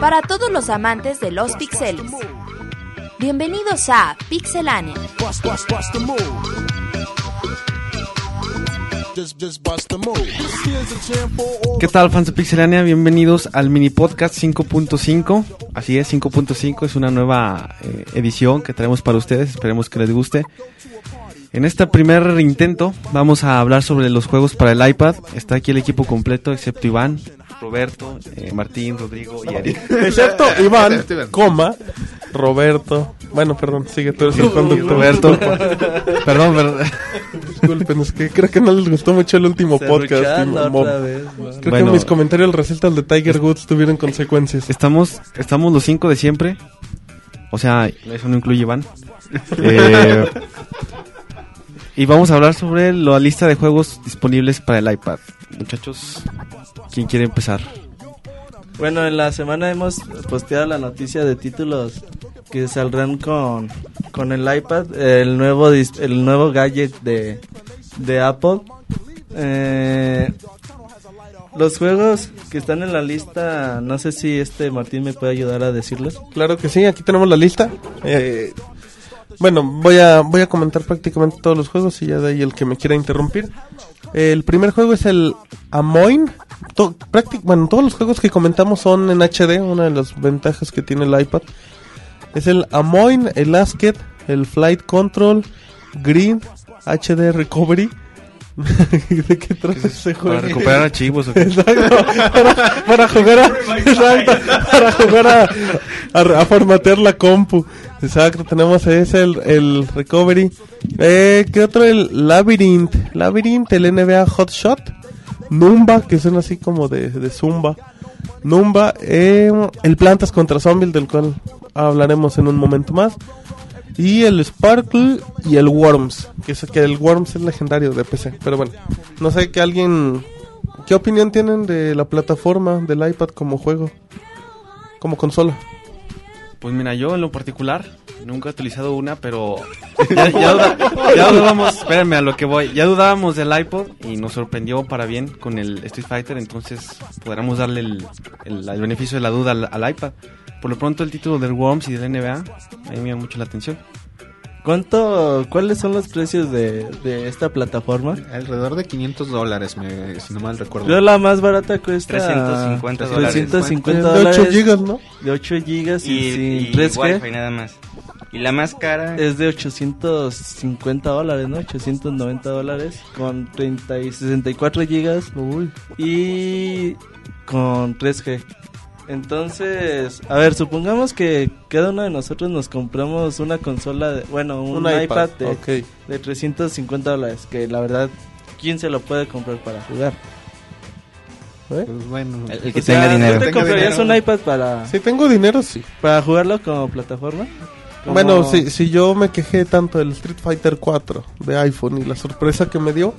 Para todos los amantes de los pixeles, bienvenidos a Pixelania. ¿Qué tal fans de Pixelania? Bienvenidos al mini podcast 5.5. Así es, 5.5 es una nueva eh, edición que traemos para ustedes. Esperemos que les guste. En este primer intento vamos a hablar sobre los juegos para el iPad. Está aquí el equipo completo, excepto Iván, Roberto, eh, Martín, Rodrigo y Eric. Excepto Iván, coma, Roberto. Bueno, perdón, sigue tú eres el conductor. Roberto, perdón, perdón. Disculpen, es que creo que no les gustó mucho el último podcast. Creo Bueno. que mis comentarios respecto al de Tiger Woods tuvieron consecuencias. Estamos, estamos los cinco de siempre. O sea, eso no incluye Iván. Eh, y vamos a hablar sobre la lista de juegos disponibles para el iPad. Muchachos, ¿quién quiere empezar? Bueno, en la semana hemos posteado la noticia de títulos que saldrán con, con el iPad, el nuevo el nuevo gadget de, de Apple. Eh, los juegos que están en la lista, no sé si este Martín me puede ayudar a decirlos. Claro que sí, aquí tenemos la lista. Eh, bueno, voy a, voy a comentar prácticamente todos los juegos y ya de ahí el que me quiera interrumpir. El primer juego es el Amoin. To- bueno, todos los juegos que comentamos son en HD, una de las ventajas que tiene el iPad. Es el Amoin, el Asket, el Flight Control, Green, HD Recovery. ¿De qué trata ese juego? ¿Para recuperar archivos? Exacto, para, para jugar a, exacto, para jugar a, a, a formatear la compu. Exacto, tenemos ese, el, el Recovery. Eh, ¿Qué otro? El Labyrinth. Labyrinth, el NBA Hotshot. Numba, que suena así como de, de Zumba. Numba, eh, el Plantas contra Zombies, del cual hablaremos en un momento más. Y el Sparkle y el Worms, que es que el Worms es legendario de PC. Pero bueno, no sé que alguien ¿Qué opinión tienen de la plataforma del iPad como juego? Como consola. Pues mira, yo en lo particular nunca he utilizado una, pero ya, dudábamos, espérenme a lo que voy, ya dudábamos del iPod y nos sorprendió para bien con el Street Fighter, entonces podríamos darle el, el- el beneficio de la duda al iPad. Por lo pronto el título del Worms y del NBA, a mí me llama mucho la atención. ¿Cuánto, cuáles son los precios de, de esta plataforma? Alrededor de 500 dólares, me- si no mal recuerdo. Yo la más barata cuesta 350 dólares. 350 de 8 dólares. gigas, ¿no? De 8 gigas y, y, sin y 3G. Wi-Fi nada más. Y la más cara Es de 850 dólares, ¿no? 890 dólares con 30 y 64 gigas Uy. y con 3G. Entonces, a ver, supongamos que cada uno de nosotros nos compramos una consola, de, bueno, un, Un iPad, de, ok. de 350 dólares, que la verdad, ¿quién se lo puede comprar para jugar? ¿Eh? Pues bueno, el, el que sea, tenga dinero. ¿Tú te comprarías dinero. un iPad para, Si tengo dinero, sí. para jugarlo como plataforma? Como- Bueno, si, si yo me quejé tanto del Street Fighter 4 de iPhone y la sorpresa que me dio,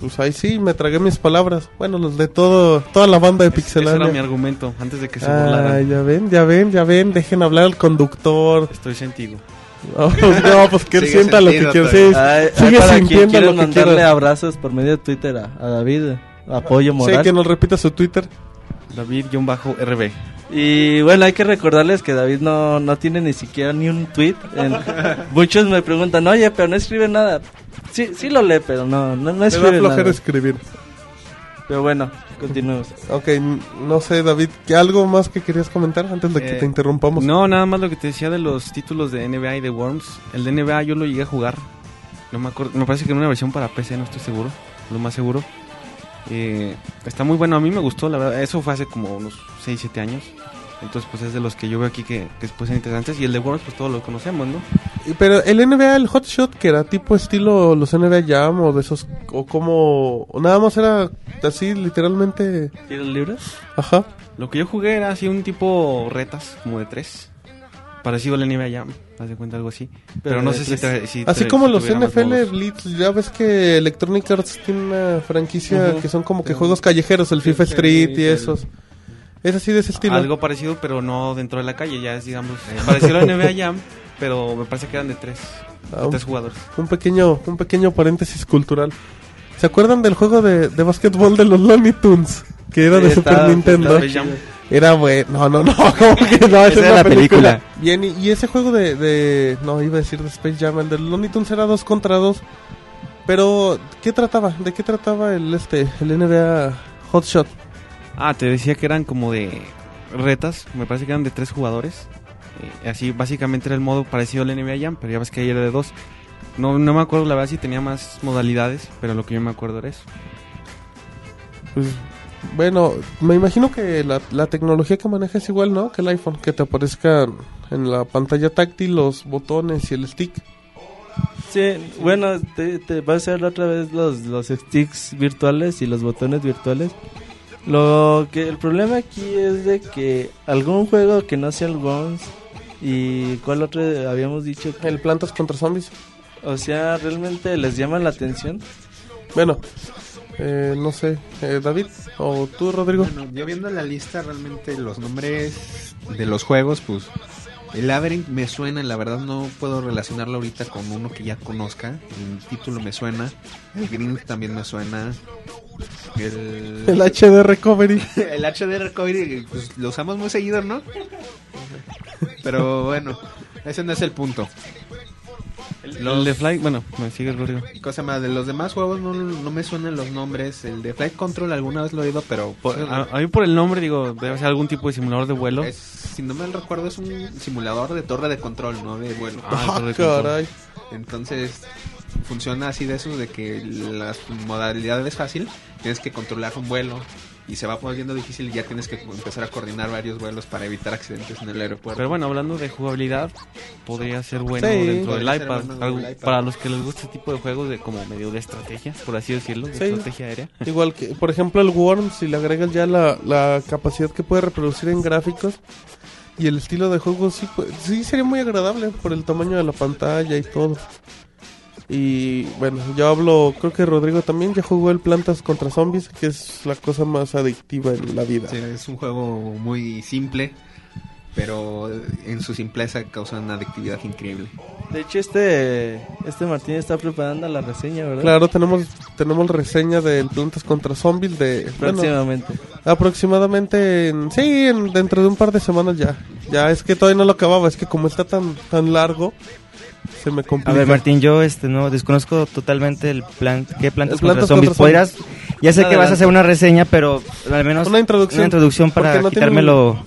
pues ahí sí, me tragué mis palabras. Bueno, los de todo, toda la banda de Ese era mi Pixelania. argumento, antes de que se Ah, burlaran. ya ven, ya ven, ya ven, dejen hablar al conductor. Estoy sentido. No, pues, no, pues que él Sigue sienta lo que quiere. Sí, Ay, sigue sintiendo quiera lo que mandarle quiera. abrazos por medio de Twitter a, a David, apoyo Sí, moral. que nos repita su Twitter. David-RB. Y bueno, hay que recordarles que David no, no tiene ni siquiera ni un tweet. En- muchos me preguntan, oye, pero no escribe nada. Sí, sí lo lee, pero no, no, no Me da escribe flojera nada. escribir. Pero bueno, continuemos. Ok, no sé, David, ¿qué algo más que querías comentar antes de que Eh, te interrumpamos? No, nada más lo que te decía de los títulos de NBA y de Worms. El de NBA yo lo llegué a jugar. No me acuerdo, me parece que en una versión para PC, no estoy seguro, lo más seguro. Eh, está muy bueno, a mí me gustó, la verdad. Eso fue hace como unos 6, 7 años. Entonces, pues es de los que yo veo aquí que, que después son interesantes. Y el de Worms, pues todos lo conocemos, ¿no? Y- Pero el NBA, el Hot Shot, que era tipo estilo los NBA Jam o de esos, o como, o nada más era así, literalmente, ¿Tiros libres? ajá. Lo que yo jugué era así un tipo retas, como de 3. Parecido al NBA Jam, haz de cuenta algo así. Pero, Pero no sé si, tres. si Así como si los NFL modos. Blitz, ya ves que Electronic Arts tiene una franquicia que son como que juegos callejeros, el FIFA Street y esos. Es así de ese estilo. Algo parecido, pero no dentro de la calle, ya es, digamos, parecido al NBA Jam, pero me parece que eran de tres, Ah, de tres jugadores. un pequeño, un pequeño paréntesis cultural. ¿Se acuerdan del juego de, de básquetbol de los Looney Tunes? Que era de Sí, Super estaba- Nintendo. Space Jam. Era bueno. No, no, no. ¿cómo que no? Esa es era la la película. película. Bien, y, y ese juego de, de. No, iba a decir de Space Jam. El de Looney Tunes era dos contra dos. Pero, ¿qué trataba? ¿De qué trataba el este el NBA Hotshot? Ah, te decía que eran como de retas, me parece que eran de tres jugadores. Eh, así, básicamente era el modo parecido al NBA Jam, pero ya ves que ahí era de dos. No, no me acuerdo la verdad si tenía más modalidades, pero lo que yo me acuerdo era eso. Pues, bueno, me imagino que la, la tecnología que maneja es igual, ¿no? Que el iPhone, que te aparezcan en la pantalla táctil los botones y el stick. Sí, bueno, te, te va a hacer otra vez los, los sticks virtuales y los botones virtuales. Lo que el problema aquí es de que algún juego que no sea el Bones y cuál otro habíamos dicho, que- El Plantas contra Zombies. o sea, realmente les llama la atención. Bueno, eh, no sé, eh, David o tú, Rodrigo. Bueno, yo viendo la lista, realmente los nombres de los juegos, pues el Labyrinth me suena, la verdad no puedo relacionarlo ahorita con uno que ya conozca. El título me suena, el Green también me suena. El, El HD Recovery. el HD Recovery pues, lo usamos muy seguido, ¿no? Pero bueno, ese no es el punto. El de Fly, bueno, me sigue Rodrigo. Cosa más, de los demás juegos no, no me suenan los nombres. El de Flight Control alguna vez lo he oído, pero Por- a, a mí por el nombre digo, debe ser algún tipo de simulador de vuelo. es- si no mal recuerdo es un simulador de torre de control, no de vuelo. Ah, Ah, torre de control. caray. Entonces funciona así de eso, de que las modalidades es fácil, tienes que controlar un vuelo y se va poniendo difícil y ya tienes que empezar a coordinar varios vuelos para evitar accidentes en el aeropuerto. Pero bueno, hablando de jugabilidad, podría ser bueno Sí. dentro del iPad. bueno Algo- del iPad. Para los que les gusta este tipo de juegos de como medio de estrategia, por así decirlo, de Sí. estrategia aérea. Igual que, por ejemplo, el Worm, si le agregas ya la, la capacidad que puede reproducir en gráficos y el estilo de juego, sí, pu- sí sería muy agradable por el tamaño de la pantalla y todo. Y bueno, yo hablo, creo que Rodrigo también ya jugó el Plantas contra Zombies, que es la cosa más adictiva en la vida. Sí, es un juego muy simple, pero en su simpleza causa una adictividad increíble. De hecho, este este Martín está preparando la reseña, ¿verdad? Claro, tenemos tenemos reseña del Plantas contra Zombies de bueno, Próximamente. aproximadamente en, sí, en- dentro de un par de semanas ya. Ya es que todavía no lo acababa, es que como está tan tan largo se me A ver, Martín, yo este no desconozco totalmente el plan, qué plantas El contra plantas zombies. contra Podrías, ya sé que vas a hacer una reseña, pero al menos Una introducción. una introducción para no quitármelo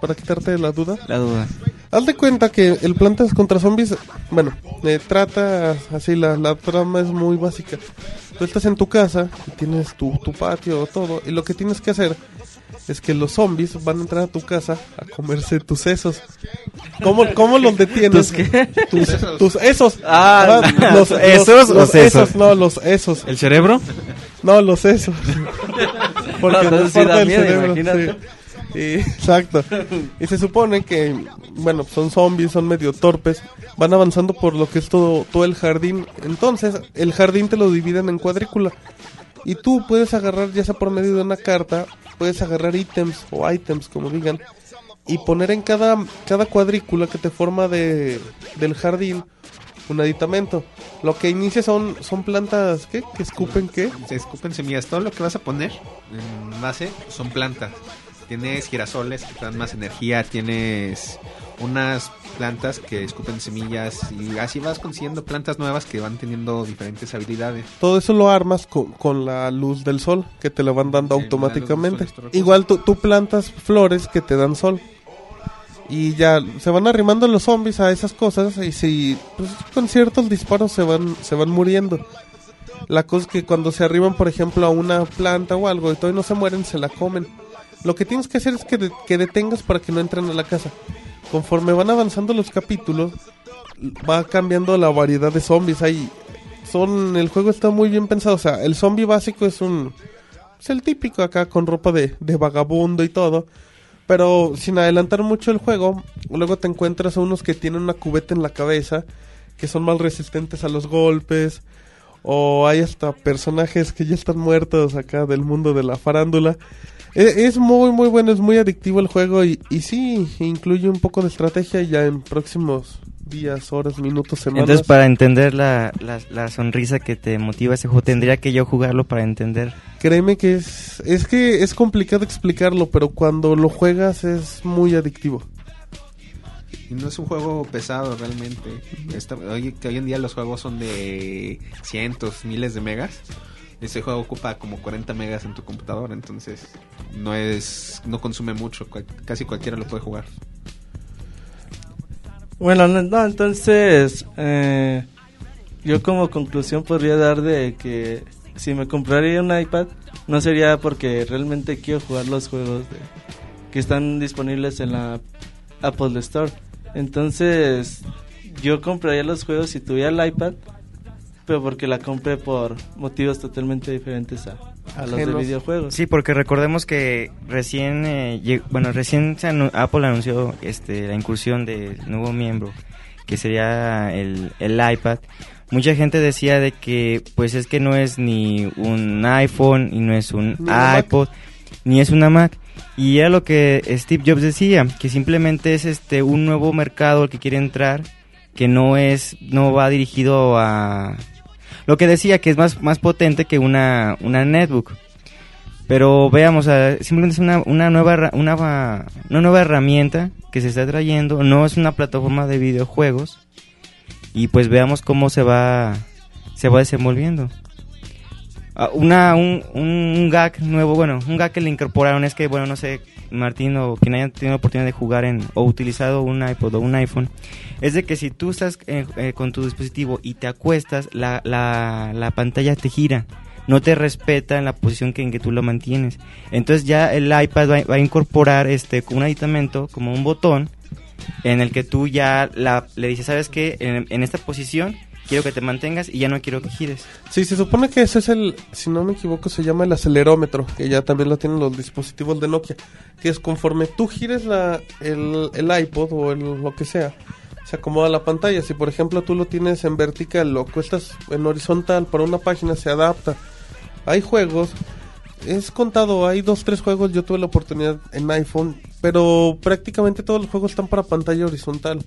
para quitarte la duda. la duda. Haz de cuenta que el Plantas contra Zombies, bueno, eh, trata así, la, la trama es muy básica. Tú estás en tu casa y tienes tu, tu patio, todo, y lo que tienes que hacer es que los zombies van a entrar a tu casa a comerse tus sesos. ¿Cómo, cómo los detienes? ¿Tus qué? Tus, tus esos. Ah, los, ¿esos los sesos? esos, no, los esos. ¿El cerebro? No, los sesos. Porque No, no, sí da miedo, cerebro. imagínate. sí. Y- exacto. Y se supone que, bueno, son zombies, son medio torpes. Van avanzando por lo que es todo, todo el jardín. Entonces, el jardín te lo dividen en cuadrícula. Y tú puedes agarrar, ya sea por medio de una carta, puedes agarrar ítems o ítems, como digan, y poner en cada, cada cuadrícula que te forma de, del jardín un aditamento. Lo que inicia son, son plantas, ¿qué? Que escupen, ¿qué? Se escupen semillas. Todo lo que vas a poner en base son plantas. Tienes girasoles que te dan más energía. Tienes unas plantas que escupen semillas. Y así vas consiguiendo plantas nuevas que van teniendo diferentes habilidades. Todo eso lo armas con, con la luz del sol, que te la van dando Sí, automáticamente. sol Igual tú, tú plantas flores que te dan sol. Y ya se van arrimando los zombies a esas cosas y si pues, con ciertos disparos se van se van muriendo. La cosa es que cuando se arriban, por ejemplo, a una planta o algo y todavía no se mueren, se la comen. Lo que tienes que hacer es que, de- que detengas para que no entren a la casa. Conforme van avanzando los capítulos, va cambiando la variedad de zombies. Hay, son, el juego está muy bien pensado. O sea, el zombie básico es un, es el típico acá con ropa de, de vagabundo y todo. Pero sin adelantar mucho el juego, luego te encuentras a unos que tienen una cubeta en la cabeza, que son más resistentes a los golpes. O hay hasta personajes que ya están muertos acá del mundo de la farándula. E- Es muy, muy bueno, es muy adictivo el juego y, y sí, incluye un poco de estrategia ya en próximos días, horas, minutos, semanas. Entonces, para entender la, la, la sonrisa que te motiva ese juego, tendría que yo jugarlo para entender. Créeme que es, es que es complicado explicarlo, pero cuando lo juegas es muy adictivo. Y no es un juego pesado realmente. Esta- hoy, que hoy en día los juegos son de cientos, miles de megas. Ese juego ocupa como 40 megas en tu computadora, entonces no es no consume mucho, cual- casi cualquiera lo puede jugar. Bueno, no, entonces eh, yo como conclusión podría dar de que si me compraría un iPad no sería porque realmente quiero jugar los juegos de- que están disponibles en la Apple Store. Entonces yo compraría los juegos si tuviera el iPad, pero porque la compré por motivos totalmente diferentes a, a los de videojuegos. Sí, porque recordemos que recién, eh, bueno, recién se anu- Apple anunció este, la incursión del nuevo miembro, que sería el, el iPad. Mucha gente decía de que, pues es que no es ni un iPhone y no es un Ni iPod, ni es una Mac. Y era lo que Steve Jobs decía, que simplemente es este un nuevo mercado al que quiere entrar, que no es, no va dirigido a lo que decía que es más, más potente que una, una netbook. Pero veamos, simplemente es una, una, nueva, una, una nueva herramienta que se está trayendo, no es una plataforma de videojuegos. Y pues veamos cómo se va, se va desenvolviendo. Ah, una, un, un gag nuevo, bueno, un gag que le incorporaron es que, bueno, no sé, Martín o quien haya tenido oportunidad de jugar en, o utilizado un iPod o un iPhone, es de que si tú estás eh, eh, con tu dispositivo y te acuestas, la, la, la pantalla te gira, no te respeta en la posición que, en que tú lo mantienes. Entonces ya el iPad va, a incorporar este un aditamento como un botón en el que tú ya le dices, ¿sabes qué? En esta posición quiero que te mantengas y ya no quiero que gires. Sí, se supone que ese es el, si no me equivoco, se llama el acelerómetro, que ya también lo tienen los dispositivos de Nokia, que es conforme tú gires la, el, el iPod o el, lo que sea, se acomoda la pantalla. Si por ejemplo tú lo tienes en vertical, lo cuestas en horizontal para una página, se adapta. Hay juegos, es contado, hay dos, tres juegos, yo tuve la oportunidad en iPhone, pero prácticamente todos los juegos están para pantalla horizontal.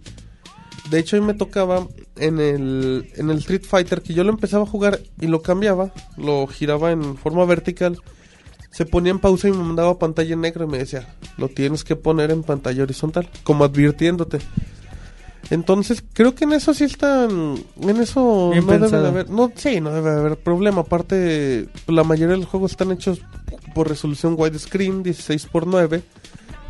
De hecho, a mí me tocaba en el, en el Street Fighter que yo lo empezaba a jugar y lo cambiaba, lo giraba en forma vertical, se ponía en pausa y me mandaba pantalla en negro y me decía, lo tienes que poner en pantalla horizontal, como advirtiéndote. Entonces, creo que en eso sí están. En eso Bien no debe de haber. No, sí, no debe de haber problema. Aparte, la mayoría de los juegos están hechos por resolución widescreen 16x9,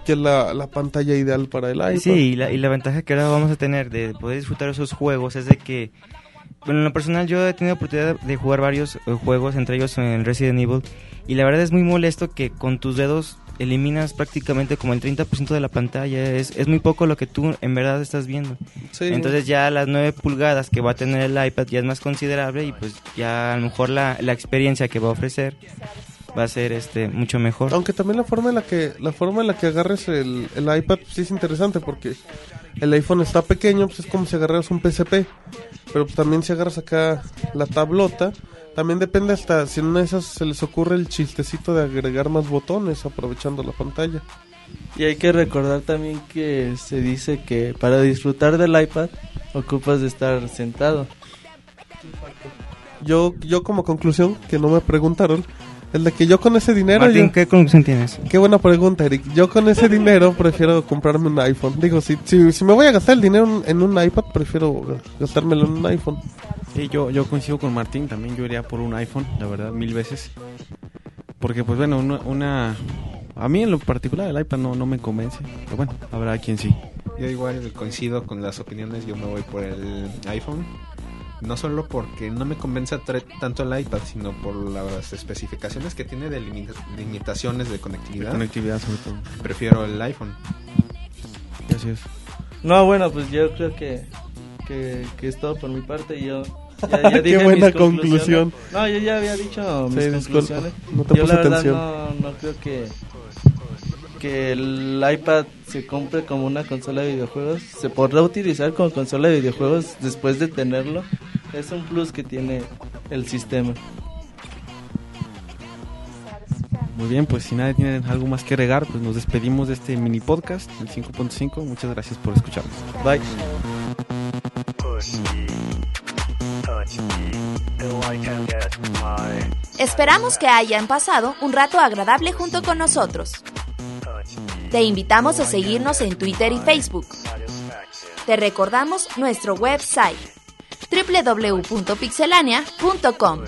que es la, la pantalla ideal para el iPad. Sí, y la, y la ventaja que ahora vamos a tener de poder disfrutar esos juegos es de que, bueno, en lo personal yo he tenido oportunidad de jugar varios eh, juegos, entre ellos en Resident Evil, y la verdad es muy molesto que con tus dedos eliminas prácticamente como el 30% de la pantalla, es, es muy poco lo que tú en verdad estás viendo. Sí. Entonces ya las 9 pulgadas que va a tener el iPad ya es más considerable y pues ya a lo mejor la, la experiencia que va a ofrecer va a ser este mucho mejor. Aunque también la forma en la que la forma en la que agarres el, el iPad pues, sí es interesante porque el iPhone está pequeño, pues es como si agarras un PSP, pero pues, también si agarras acá la tablota, también depende hasta si en una de esas se les ocurre el chistecito de agregar más botones aprovechando la pantalla. Y hay que recordar también que se dice que para disfrutar del iPad ocupas de estar sentado. Yo yo como conclusión que no me preguntaron es de que yo con ese dinero Martín, yo- ¿qué conclusión tienes? Qué buena pregunta, Eric. Yo con ese dinero prefiero comprarme un iPhone. Digo, si, si, si me voy a gastar el dinero en un iPad, prefiero gastármelo en un iPhone. Sí, yo, yo coincido con Martín, también yo iría por un iPhone, la verdad, mil veces. Porque, pues bueno, una, una- a mí en lo particular el iPad no, no me convence. Pero bueno, habrá quien sí. Yo igual coincido con las opiniones, yo me voy por el iPhone. No solo porque no me convence tanto el iPad, sino por las especificaciones que tiene de limita- limitaciones de De conectividad. conectividad sobre todo. Prefiero el iPhone. Y Así es. No, bueno, pues yo creo que, que, que es todo por mi parte. Yo ya, ya Qué buena mis conclusión. No, yo ya había dicho mis Sí, conclusiones. no te yo puse la verdad atención. no, no creo que que el iPad se compre como una consola de videojuegos. Se podrá utilizar como consola de videojuegos después de tenerlo. Es un plus que tiene el sistema. Muy bien, pues si nadie tiene algo más que agregar, pues nos despedimos de este mini podcast, el 5.5. Muchas gracias por escucharnos. Bye. Esperamos que hayan pasado un rato agradable junto con nosotros. Te invitamos a seguirnos en Twitter y Facebook. Te recordamos nuestro website www.pixelania.com.